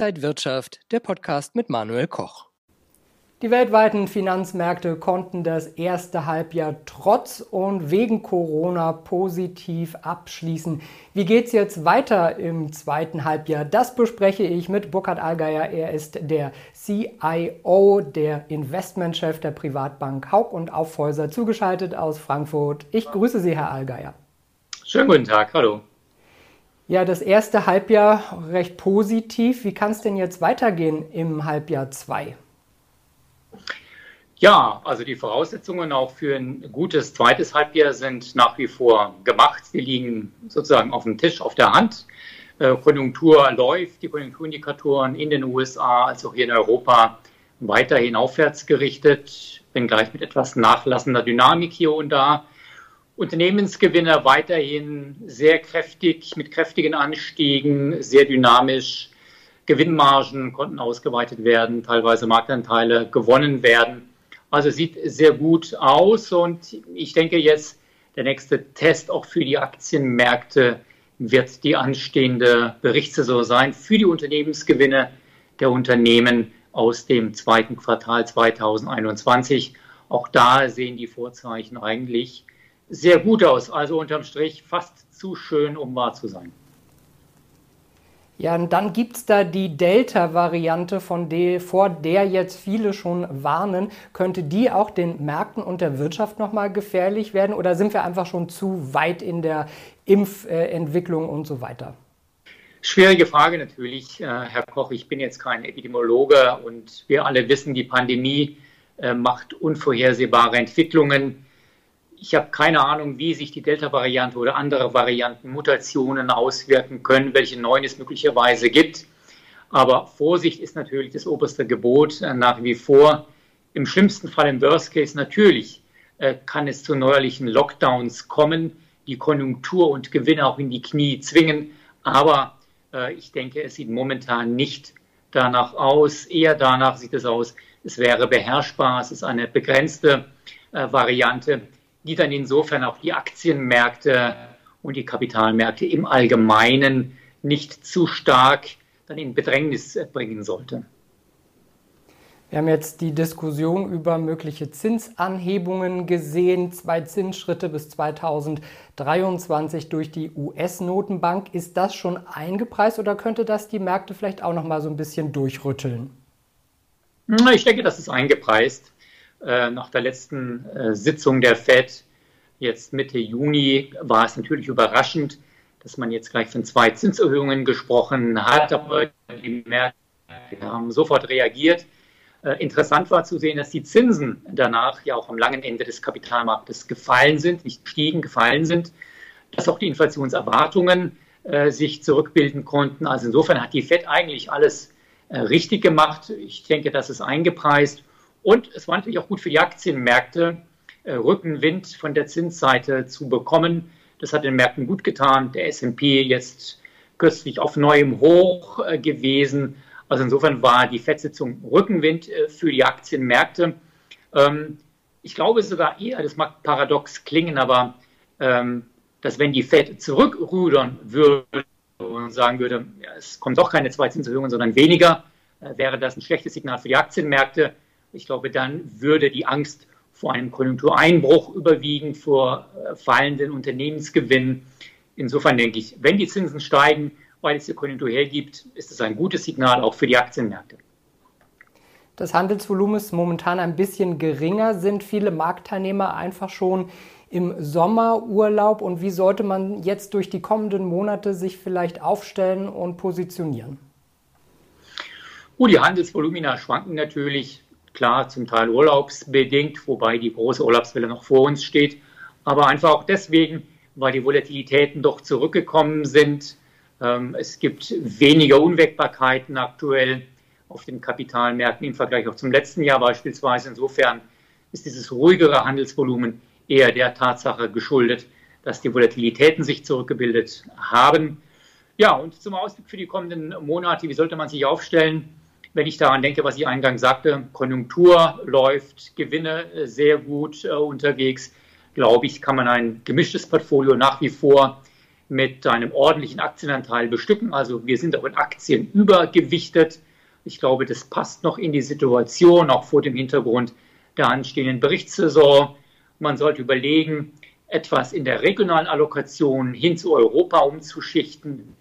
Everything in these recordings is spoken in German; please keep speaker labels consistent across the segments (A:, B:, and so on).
A: Inside Wirtschaft, der Podcast mit Manuel Koch.
B: Die weltweiten Finanzmärkte konnten das erste Halbjahr trotz und wegen Corona positiv abschließen. Wie geht es jetzt weiter im zweiten Halbjahr? Das bespreche ich mit Burkhard Allgeier. Er ist der CIO, der Investmentchef der Privatbank Haug und Aufhäuser, zugeschaltet aus Frankfurt. Ich grüße Sie, Herr Allgeier.
C: Schönen guten Tag, hallo.
B: Ja, das erste Halbjahr recht positiv. Wie kann es denn jetzt weitergehen im Halbjahr 2?
C: Ja, also die Voraussetzungen auch für ein gutes zweites Halbjahr sind nach wie vor gemacht. Sie liegen sozusagen auf dem Tisch, auf der Hand. Äh, Konjunktur läuft, die Konjunkturindikatoren in den USA als auch hier in Europa weiterhin aufwärts gerichtet, wenngleich mit etwas nachlassender Dynamik hier und da. Unternehmensgewinne weiterhin sehr kräftig, mit kräftigen Anstiegen, sehr dynamisch. Gewinnmargen konnten ausgeweitet werden, teilweise Marktanteile gewonnen werden. Also sieht sehr gut aus und ich denke jetzt, der nächste Test auch für die Aktienmärkte wird die anstehende Berichtssaison sein für die Unternehmensgewinne der Unternehmen aus dem zweiten Quartal 2021. Auch da sehen die Vorzeichen eigentlich sehr gut aus. Also unterm Strich fast zu schön, um wahr zu sein.
B: Ja, und dann gibt es da die Delta-Variante, von der, vor der jetzt viele schon warnen. Könnte die auch den Märkten und der Wirtschaft nochmal gefährlich werden oder sind wir einfach schon zu weit in der Impfentwicklung und so weiter?
C: Schwierige Frage natürlich, äh, Herr Koch. Ich bin jetzt kein Epidemiologe und wir alle wissen, die Pandemie äh, macht unvorhersehbare Entwicklungen. Ich habe keine Ahnung, wie sich die Delta-Variante oder andere Varianten, Mutationen auswirken können, welche neuen es möglicherweise gibt. Aber Vorsicht ist natürlich das oberste Gebot äh, nach wie vor. Im schlimmsten Fall, im Worst Case natürlich, äh, kann es zu neuerlichen Lockdowns kommen, die Konjunktur und Gewinne auch in die Knie zwingen. Aber äh, ich denke, es sieht momentan nicht danach aus. Eher danach sieht es aus, es wäre beherrschbar. Es ist eine begrenzte Variante die dann insofern auch die Aktienmärkte und die Kapitalmärkte im Allgemeinen nicht zu stark dann in Bedrängnis bringen sollte.
B: Wir haben jetzt die Diskussion über mögliche Zinsanhebungen gesehen, zwei Zinsschritte bis 2023 durch die US-Notenbank. Ist das schon eingepreist oder könnte das die Märkte vielleicht auch noch mal so ein bisschen durchrütteln?
C: Ich denke, das ist eingepreist. Äh, nach der letzten äh, Sitzung der FED, jetzt Mitte Juni, war es natürlich überraschend, dass man jetzt gleich von zwei Zinserhöhungen gesprochen hat. Aber die Märkte haben sofort reagiert. Äh, interessant war zu sehen, dass die Zinsen danach ja auch am langen Ende des Kapitalmarktes gefallen sind, nicht gestiegen, gefallen sind, dass auch die Inflationserwartungen äh, sich zurückbilden konnten. Also insofern hat die FED eigentlich alles äh, richtig gemacht. Ich denke, das ist eingepreist. Und es war natürlich auch gut für die Aktienmärkte, äh, Rückenwind von der Zinsseite zu bekommen. Das hat den Märkten gut getan. Der S&P jetzt kürzlich auf neuem Hoch äh, gewesen. Also insofern war die FED-Sitzung Rückenwind äh, für die Aktienmärkte. Ähm, ich glaube sogar eher, das mag paradox klingen, aber ähm, dass wenn die FED zurückrudern würde und sagen würde, ja, es kommt doch keine zwei Zinserhöhungen, sondern weniger, wäre das ein schlechtes Signal für die Aktienmärkte. Ich glaube, dann würde die Angst vor einem Konjunktureinbruch überwiegen, vor äh, fallenden Unternehmensgewinnen. Insofern denke ich, wenn die Zinsen steigen, weil es die Konjunktur hergibt, ist es ein gutes Signal auch für die Aktienmärkte.
B: Das Handelsvolumen ist momentan ein bisschen geringer. Sind viele Marktteilnehmer einfach schon im Sommerurlaub? Und wie sollte man jetzt durch die kommenden Monate sich vielleicht aufstellen und positionieren?
C: Oh, die Handelsvolumina schwanken natürlich Klar, zum Teil urlaubsbedingt, wobei die große Urlaubswelle noch vor uns steht, aber einfach auch deswegen, weil die Volatilitäten doch zurückgekommen sind. Ähm, es gibt weniger Unwägbarkeiten aktuell auf den Kapitalmärkten im Vergleich auch zum letzten Jahr beispielsweise. Insofern ist dieses ruhigere Handelsvolumen eher der Tatsache geschuldet, dass die Volatilitäten sich zurückgebildet haben. Ja, und zum Ausblick für die kommenden Monate, wie sollte man sich aufstellen? Wenn ich daran denke, was ich eingangs sagte, Konjunktur läuft, Gewinne äh, sehr gut äh, unterwegs, glaube ich, kann man ein gemischtes Portfolio nach wie vor mit einem ordentlichen Aktienanteil bestücken. Also wir sind auch in Aktien übergewichtet. Ich glaube, das passt noch in die Situation, auch vor dem Hintergrund der anstehenden Berichtssaison. Man sollte überlegen, etwas in der regionalen Allokation hin zu Europa umzuschichten,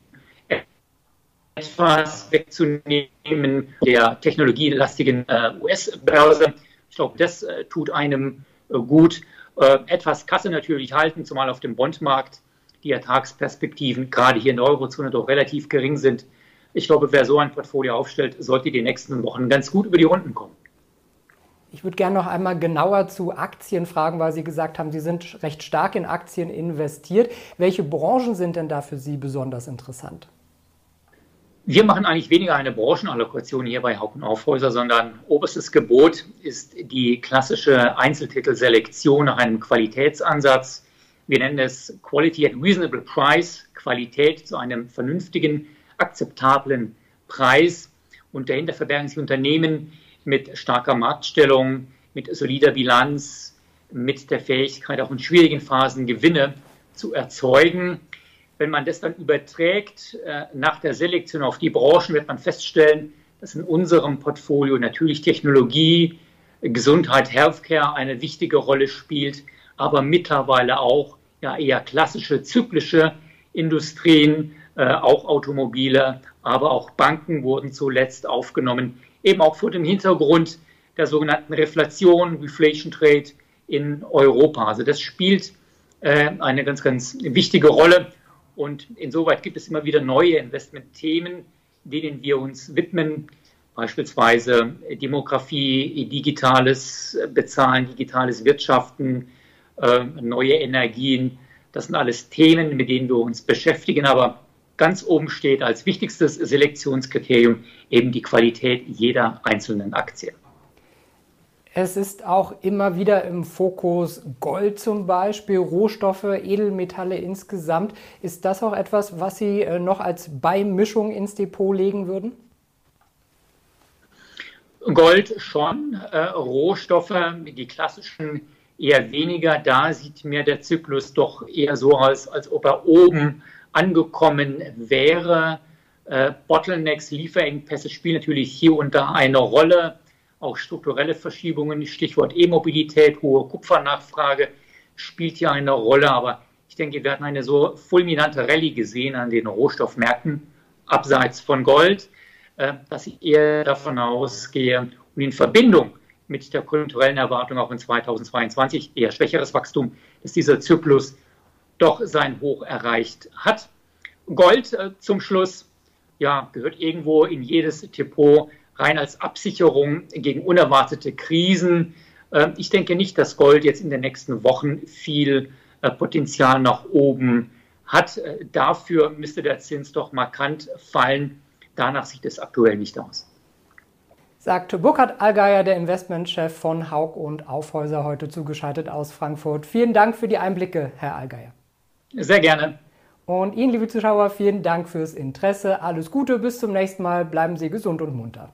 C: etwas wegzunehmen der technologielastigen äh, US-Börse. Ich glaube, das äh, tut einem äh, gut. Äh, etwas Kasse natürlich halten, zumal auf dem Bondmarkt die Ertragsperspektiven gerade hier in der Eurozone doch relativ gering sind. Ich glaube, wer so ein Portfolio aufstellt, sollte die nächsten Wochen ganz gut über die Runden kommen.
B: Ich würde gerne noch einmal genauer zu Aktien fragen, weil Sie gesagt haben, Sie sind recht stark in Aktien investiert. Welche Branchen sind denn da für Sie besonders interessant?
C: Wir machen eigentlich weniger eine Branchenallokation hier bei Hauck Aufhäuser, sondern oberstes Gebot ist die klassische Einzeltitelselektion nach einem Qualitätsansatz. Wir nennen es Quality at Reasonable Price, Qualität zu einem vernünftigen, akzeptablen Preis. Und dahinter verbergen sich Unternehmen, mit starker Marktstellung, mit solider Bilanz, mit der Fähigkeit, auch in schwierigen Phasen Gewinne zu erzeugen. Wenn man das dann überträgt äh, nach der Selektion auf die Branchen, wird man feststellen, dass in unserem Portfolio natürlich Technologie, Gesundheit, Healthcare eine wichtige Rolle spielt, aber mittlerweile auch ja, eher klassische zyklische Industrien, äh, auch Automobile, aber auch Banken wurden zuletzt aufgenommen eben auch vor dem Hintergrund der sogenannten Reflation, Reflation Trade in Europa. Also das spielt äh, eine ganz, ganz wichtige Rolle. Und insoweit gibt es immer wieder neue Investmentthemen, denen wir uns widmen, beispielsweise Demografie, digitales Bezahlen, digitales Wirtschaften, äh, neue Energien. Das sind alles Themen, mit denen wir uns beschäftigen. Aber ganz oben steht als wichtigstes Selektionskriterium eben die Qualität jeder einzelnen Aktie.
B: Es ist auch immer wieder im Fokus Gold zum Beispiel, Rohstoffe, Edelmetalle insgesamt. Ist das auch etwas, was Sie äh, noch als Beimischung ins Depot legen würden?
C: Gold schon, äh, Rohstoffe, die klassischen eher weniger. Da sieht mir der Zyklus doch eher so aus, als ob er oben angekommen wäre. Äh, Bottlenecks, Lieferengpässe spielen natürlich hier und da eine Rolle. Auch strukturelle Verschiebungen, Stichwort E-Mobilität, hohe Kupfernachfrage spielt hier eine Rolle. Aber ich denke, wir hatten eine so fulminante Rallye gesehen an den Rohstoffmärkten, abseits von Gold, äh, dass ich eher davon ausgehe und in Verbindung mit der konjunkturellen Erwartung auch in 2022 eher schwächeres Wachstum, dass dieser Zyklus doch sein Hoch erreicht hat. Gold äh, zum Schluss, ja, gehört irgendwo in jedes Depot rein als Absicherung gegen unerwartete Krisen. Äh, ich denke nicht, dass Gold jetzt in den nächsten Wochen viel äh, Potenzial nach oben hat. Äh, dafür müsste der Zins doch markant fallen. Danach sieht es aktuell nicht aus.
B: Sagte Burkhard Allgeier, der Investmentchef von Haug und Aufhäuser, heute zugeschaltet aus Frankfurt. Vielen Dank für die Einblicke, Herr Allgeier.
C: Sehr gerne.
B: Und Ihnen, liebe Zuschauer, vielen Dank fürs Interesse. Alles Gute, bis zum nächsten Mal. Bleiben Sie gesund und munter.